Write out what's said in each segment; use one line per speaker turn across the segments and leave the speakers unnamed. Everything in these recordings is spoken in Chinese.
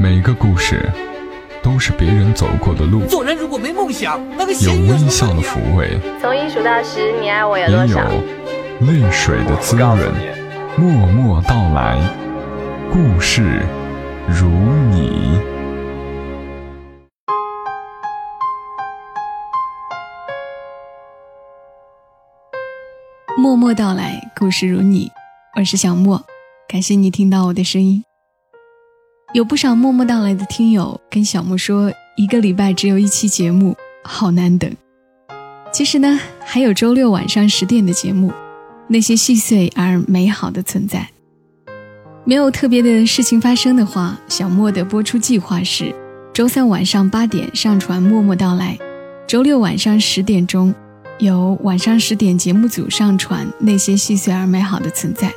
每个故事都是别人走过的路，
做人如果没梦想，那个
有微笑的抚慰，
从一数到十，你爱我有多
也？有泪水的滋润。默默到来，故事如你。
默默到来，故事如你，我是小莫，感谢你听到我的声音。有不少默默到来的听友跟小莫说，一个礼拜只有一期节目，好难等。其实呢，还有周六晚上十点的节目，那些细碎而美好的存在。没有特别的事情发生的话，小莫的播出计划是：周三晚上八点上传《默默到来》，周六晚上十点钟。由晚上十点节目组上传那些细碎而美好的存在，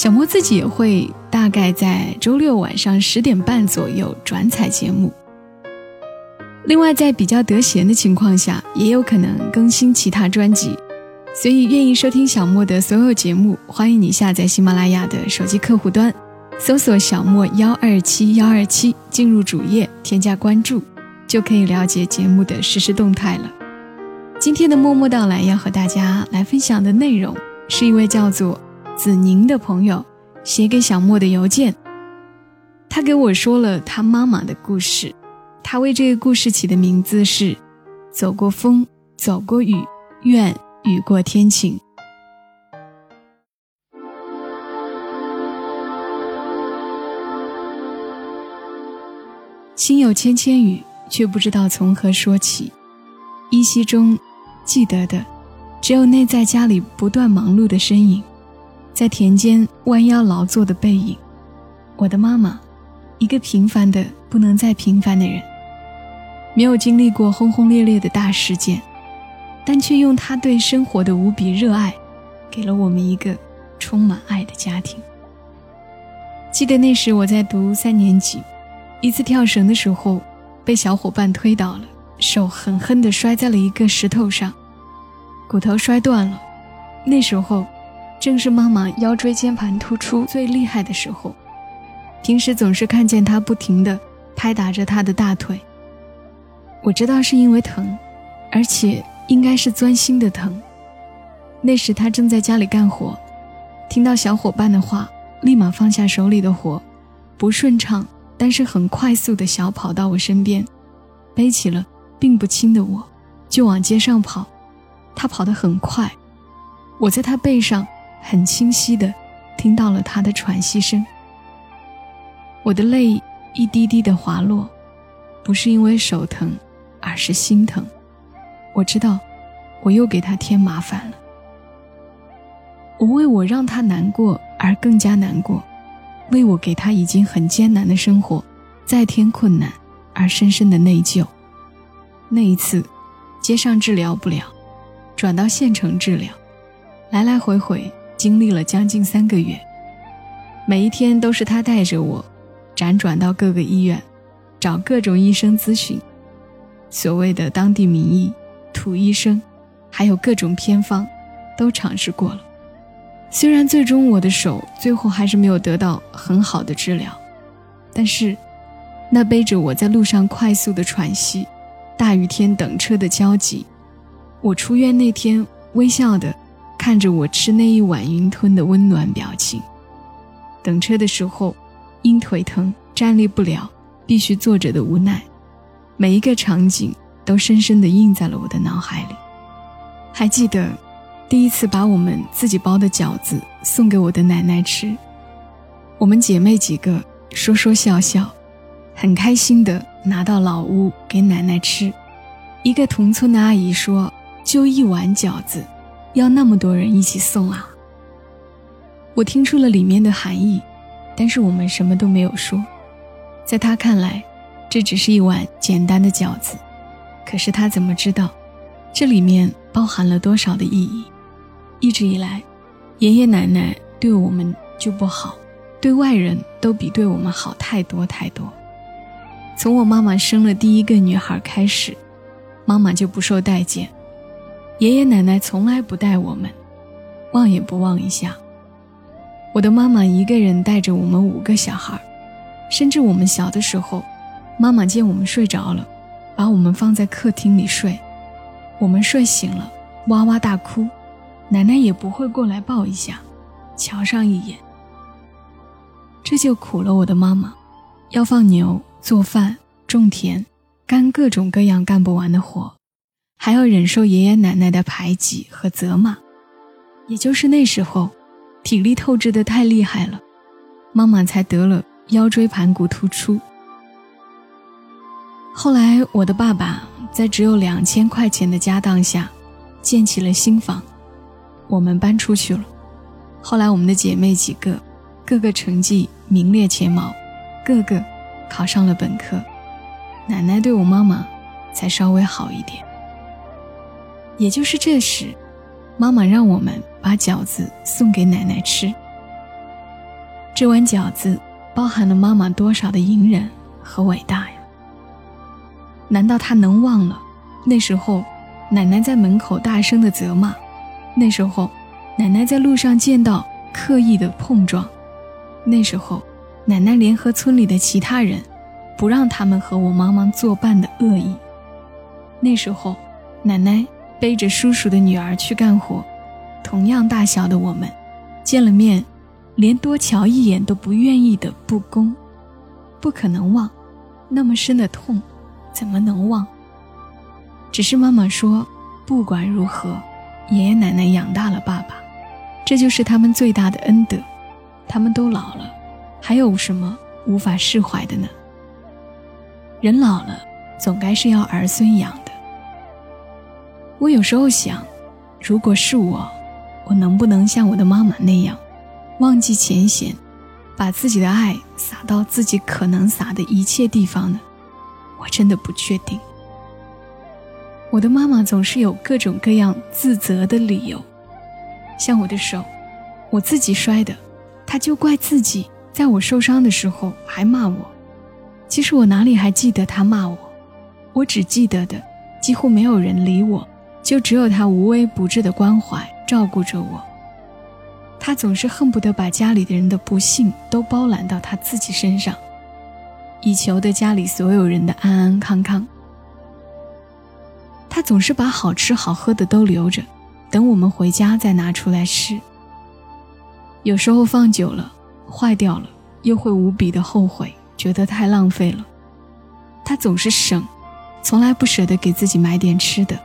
小莫自己也会大概在周六晚上十点半左右转采节目。另外，在比较得闲的情况下，也有可能更新其他专辑。所以，愿意收听小莫的所有节目，欢迎你下载喜马拉雅的手机客户端，搜索“小莫幺二七幺二七”，进入主页添加关注，就可以了解节目的实时动态了。今天的默默到来要和大家来分享的内容，是一位叫做子宁的朋友写给小莫的邮件。他给我说了他妈妈的故事，他为这个故事起的名字是“走过风，走过雨，愿雨过天晴”。心有千千语，却不知道从何说起，依稀中。记得的，只有那在家里不断忙碌的身影，在田间弯腰劳作的背影。我的妈妈，一个平凡的不能再平凡的人，没有经历过轰轰烈烈的大事件，但却用她对生活的无比热爱，给了我们一个充满爱的家庭。记得那时我在读三年级，一次跳绳的时候，被小伙伴推倒了，手狠狠地摔在了一个石头上。骨头摔断了，那时候正是妈妈腰椎间盘突出最厉害的时候。平时总是看见她不停地拍打着她的大腿。我知道是因为疼，而且应该是钻心的疼。那时她正在家里干活，听到小伙伴的话，立马放下手里的活，不顺畅但是很快速地小跑到我身边，背起了并不轻的我，就往街上跑。他跑得很快，我在他背上很清晰的听到了他的喘息声。我的泪一滴滴的滑落，不是因为手疼，而是心疼。我知道，我又给他添麻烦了。我为我让他难过而更加难过，为我给他已经很艰难的生活再添困难而深深的内疚。那一次，街上治疗不了。转到县城治疗，来来回回经历了将近三个月，每一天都是他带着我，辗转到各个医院，找各种医生咨询，所谓的当地名医、土医生，还有各种偏方，都尝试过了。虽然最终我的手最后还是没有得到很好的治疗，但是，那背着我在路上快速的喘息，大雨天等车的焦急。我出院那天，微笑的看着我吃那一碗云吞的温暖表情。等车的时候，因腿疼站立不了，必须坐着的无奈，每一个场景都深深的印在了我的脑海里。还记得第一次把我们自己包的饺子送给我的奶奶吃，我们姐妹几个说说笑笑，很开心的拿到老屋给奶奶吃。一个同村的阿姨说。就一碗饺子，要那么多人一起送啊！我听出了里面的含义，但是我们什么都没有说。在他看来，这只是一碗简单的饺子，可是他怎么知道，这里面包含了多少的意义？一直以来，爷爷奶奶对我们就不好，对外人都比对我们好太多太多。从我妈妈生了第一个女孩开始，妈妈就不受待见。爷爷奶奶从来不带我们，望也不望一下。我的妈妈一个人带着我们五个小孩，甚至我们小的时候，妈妈见我们睡着了，把我们放在客厅里睡，我们睡醒了，哇哇大哭，奶奶也不会过来抱一下，瞧上一眼。这就苦了我的妈妈，要放牛、做饭、种田，干各种各样干不完的活，还要忍受爷爷奶奶的排挤和责骂。也就是那时候，体力透支的太厉害了，妈妈才得了腰椎盘骨突出。后来，我的爸爸在只有两千块钱的家当下，建起了新房，我们搬出去了。后来，我们的姐妹几个，个个成绩名列前茅，个个考上了本科。奶奶对我妈妈才稍微好一点。也就是这时。妈妈让我们把饺子送给奶奶吃。这碗饺子包含了妈妈多少的隐忍和伟大呀？难道她能忘了那时候奶奶在门口大声的责骂？那时候奶奶在路上见到刻意的碰撞？那时候奶奶联合村里的其他人，不让他们和我妈妈作伴的恶意？那时候奶奶。背着叔叔的女儿去干活，同样大小的我们，见了面，连多瞧一眼都不愿意的不公，不可能忘，那么深的痛，怎么能忘？只是妈妈说，不管如何，爷爷奶奶养大了爸爸，这就是他们最大的恩德。他们都老了，还有什么无法释怀的呢？人老了，总该是要儿孙养。我有时候想，如果是我，我能不能像我的妈妈那样，忘记前嫌，把自己的爱撒到自己可能撒的一切地方呢？我真的不确定。我的妈妈总是有各种各样自责的理由，像我的手，我自己摔的，她就怪自己，在我受伤的时候还骂我。其实我哪里还记得她骂我？我只记得的，几乎没有人理我。就只有他无微不至的关怀照顾着我。他总是恨不得把家里的人的不幸都包揽到他自己身上，以求得家里所有人的安安康康。他总是把好吃好喝的都留着，等我们回家再拿出来吃。有时候放久了坏掉了，又会无比的后悔，觉得太浪费了。他总是省，从来不舍得给自己买点吃的。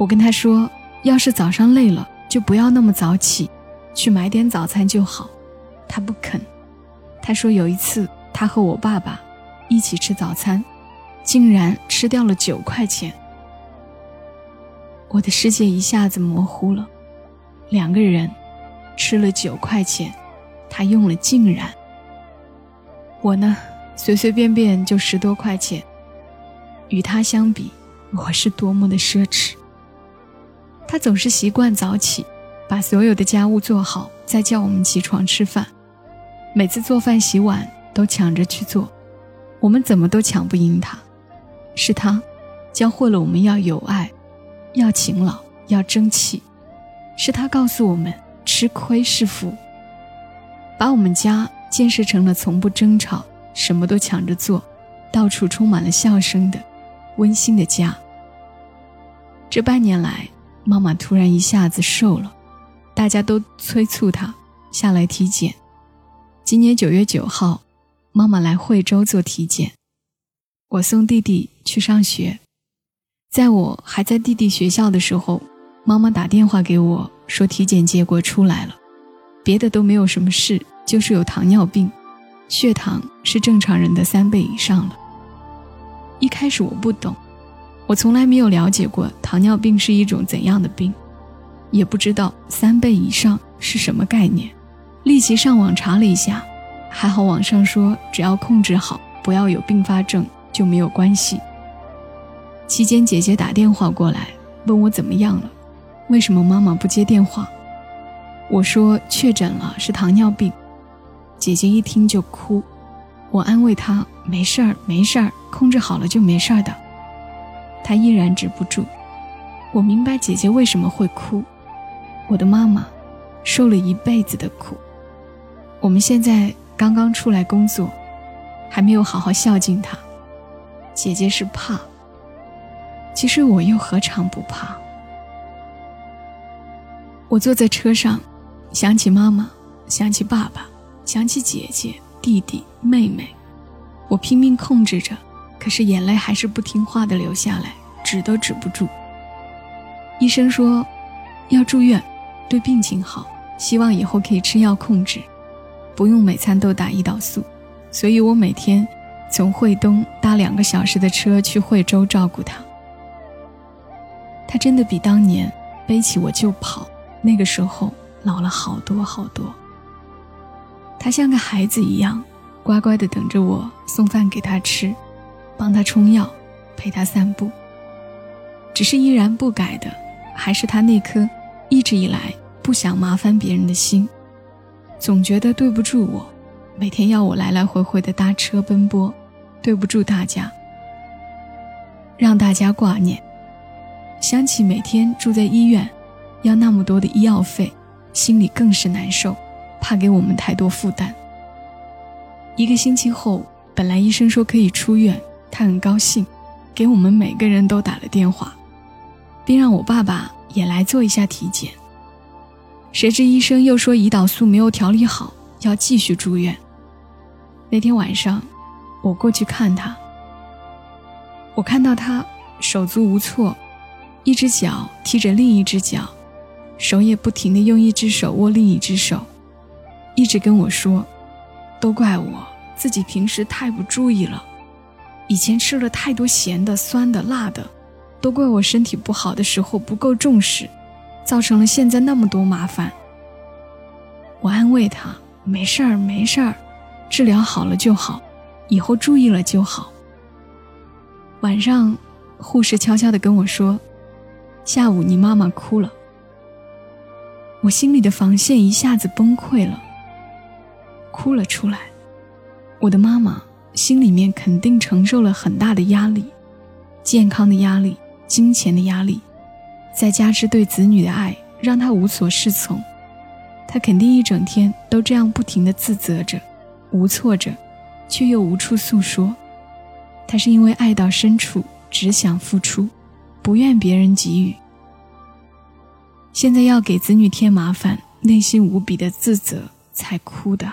我跟他说，要是早上累了，就不要那么早起，去买点早餐就好。他不肯。他说有一次他和我爸爸一起吃早餐，竟然吃掉了九块钱。我的世界一下子模糊了。两个人吃了九块钱，他用了竟然。我呢，随随便便就十多块钱。与他相比，我是多么的奢侈。他总是习惯早起，把所有的家务做好，再叫我们起床吃饭。每次做饭洗碗都抢着去做，我们怎么都抢不赢他。是他教会了我们要有爱，要勤劳，要争气。是他告诉我们吃亏是福，把我们家建设成了从不争吵、什么都抢着做、到处充满了笑声的温馨的家。这半年来。妈妈突然一下子瘦了，大家都催促她下来体检。今年九月九号，妈妈来惠州做体检。我送弟弟去上学，在我还在弟弟学校的时候，妈妈打电话给我说体检结果出来了，别的都没有什么事，就是有糖尿病，血糖是正常人的三倍以上了。一开始我不懂。我从来没有了解过糖尿病是一种怎样的病，也不知道三倍以上是什么概念，立即上网查了一下，还好网上说只要控制好，不要有并发症就没有关系。期间姐姐打电话过来问我怎么样了，为什么妈妈不接电话？我说确诊了是糖尿病，姐姐一听就哭，我安慰她没事儿没事儿，控制好了就没事儿的。他依然止不住，我明白姐姐为什么会哭。我的妈妈受了一辈子的苦。我们现在刚刚出来工作，还没有好好孝敬他。姐姐是怕，其实我又何尝不怕？我坐在车上，想起妈妈，想起爸爸，想起姐姐、弟弟、妹妹，我拼命控制着，可是眼泪还是不听话的流下来，止都止不住。医生说，要住院，对病情好，希望以后可以吃药控制。不用每餐都打胰岛素，所以我每天从惠东搭两个小时的车去惠州照顾他。他真的比当年背起我就跑那个时候老了好多好多。他像个孩子一样，乖乖的等着我送饭给他吃，帮他冲药，陪他散步。只是依然不改的，还是他那颗一直以来不想麻烦别人的心。总觉得对不住我，每天要我来来回回的搭车奔波，对不住大家，让大家挂念。想起每天住在医院，要那么多的医药费，心里更是难受，怕给我们太多负担。一个星期后，本来医生说可以出院，他很高兴，给我们每个人都打了电话，并让我爸爸也来做一下体检。谁知医生又说胰岛素没有调理好，要继续住院。那天晚上，我过去看他，我看到他手足无措，一只脚踢着另一只脚，手也不停地用一只手握另一只手，一直跟我说：“都怪我自己平时太不注意了，以前吃了太多咸的、酸的、辣的，都怪我身体不好的时候不够重视。”造成了现在那么多麻烦。我安慰他：“没事儿，没事儿，治疗好了就好，以后注意了就好。”晚上，护士悄悄地跟我说：“下午你妈妈哭了。”我心里的防线一下子崩溃了，哭了出来。我的妈妈心里面肯定承受了很大的压力，健康的压力，金钱的压力。再加之对子女的爱，让他无所适从，他肯定一整天都这样不停地自责着、无措着，却又无处诉说。他是因为爱到深处，只想付出，不愿别人给予。现在要给子女添麻烦，内心无比的自责，才哭的。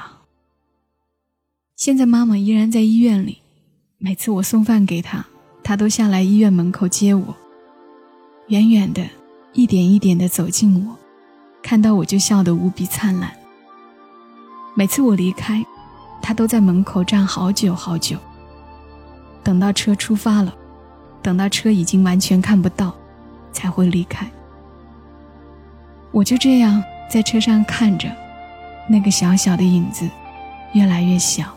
现在妈妈依然在医院里，每次我送饭给她，她都下来医院门口接我。远远的，一点一点的走近我，看到我就笑得无比灿烂。每次我离开，他都在门口站好久好久。等到车出发了，等到车已经完全看不到，才会离开。我就这样在车上看着，那个小小的影子，越来越小。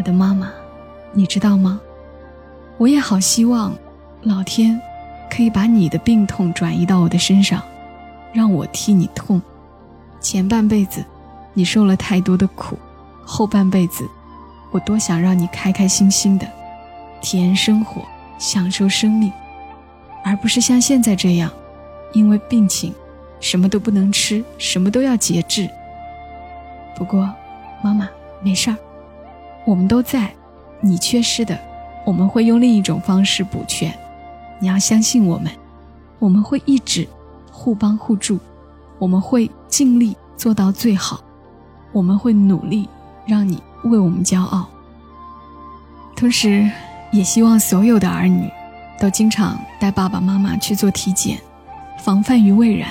我的妈妈，你知道吗？我也好希望，老天。可以把你的病痛转移到我的身上，让我替你痛。前半辈子，你受了太多的苦；后半辈子，我多想让你开开心心的，体验生活，享受生命，而不是像现在这样，因为病情，什么都不能吃，什么都要节制。不过，妈妈没事儿，我们都在，你缺失的，我们会用另一种方式补全。你要相信我们，我们会一直互帮互助，我们会尽力做到最好，我们会努力让你为我们骄傲。同时，也希望所有的儿女都经常带爸爸妈妈去做体检，防范于未然，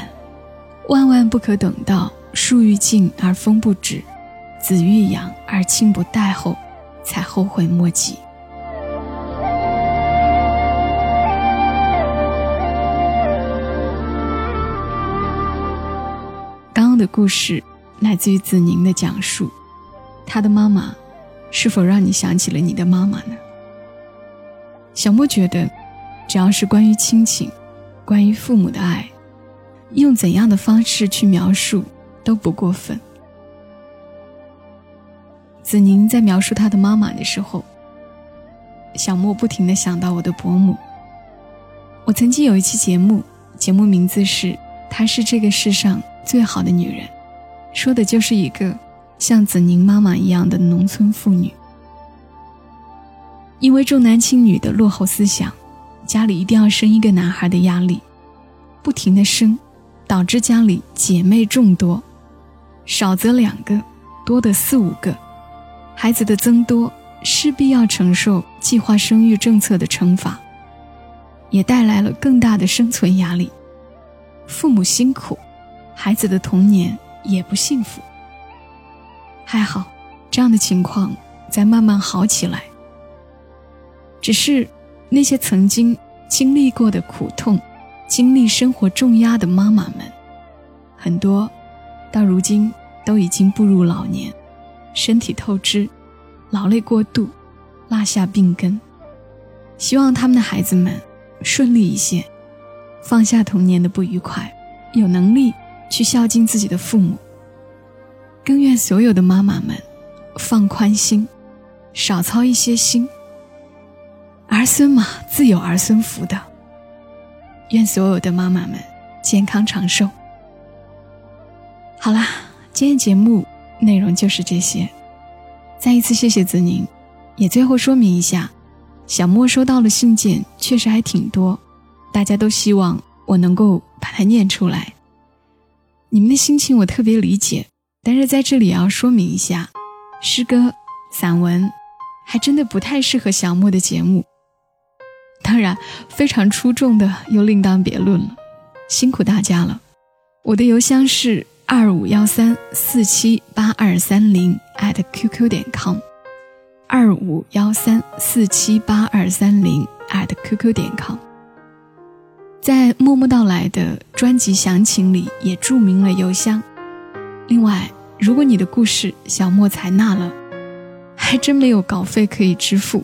万万不可等到树欲静而风不止，子欲养而亲不待后，才后悔莫及。刚刚的故事来自于子宁的讲述，他的妈妈是否让你想起了你的妈妈呢？小莫觉得，只要是关于亲情、关于父母的爱，用怎样的方式去描述都不过分。子宁在描述他的妈妈的时候，小莫不停的想到我的伯母。我曾经有一期节目，节目名字是《她是这个世上》。最好的女人，说的就是一个像子宁妈妈一样的农村妇女。因为重男轻女的落后思想，家里一定要生一个男孩的压力，不停的生，导致家里姐妹众多，少则两个，多的四五个，孩子的增多势必要承受计划生育政策的惩罚，也带来了更大的生存压力。父母辛苦，孩子的童年也不幸福。还好，这样的情况在慢慢好起来。只是那些曾经经历过的苦痛、经历生活重压的妈妈们，很多到如今都已经步入老年，身体透支，劳累过度，落下病根。希望他们的孩子们顺利一些，放下童年的不愉快，有能力去孝敬自己的父母。更愿所有的妈妈们放宽心，少操一些心。儿孙嘛，自有儿孙福的。愿所有的妈妈们健康长寿。好啦，今天节目内容就是这些。再一次谢谢子宁，也最后说明一下，小莫收到的信件确实还挺多，大家都希望我能够把它念出来。你们的心情我特别理解，但是在这里要说明一下，诗歌、散文，还真的不太适合小莫的节目。当然，非常出众的又另当别论了，辛苦大家了。我的邮箱是二五幺三四七八二三零 at qq 点 com，二五幺三四七八二三零 at qq 点 com。在默默到来的专辑详情里也注明了邮箱。另外，如果你的故事小莫采纳了，还真没有稿费可以支付。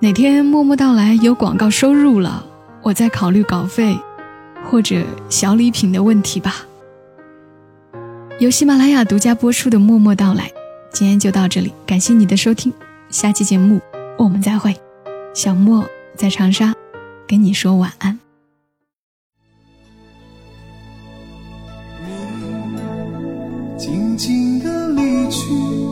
哪天默默到来有广告收入了，我再考虑稿费或者小礼品的问题吧。由喜马拉雅独家播出的《默默到来》，今天就到这里，感谢你的收听，下期节目我们再会。小莫在长沙跟你说晚安。
你静静的离去。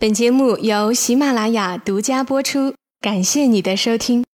本节目由喜马拉雅独家播出，感谢你的收听。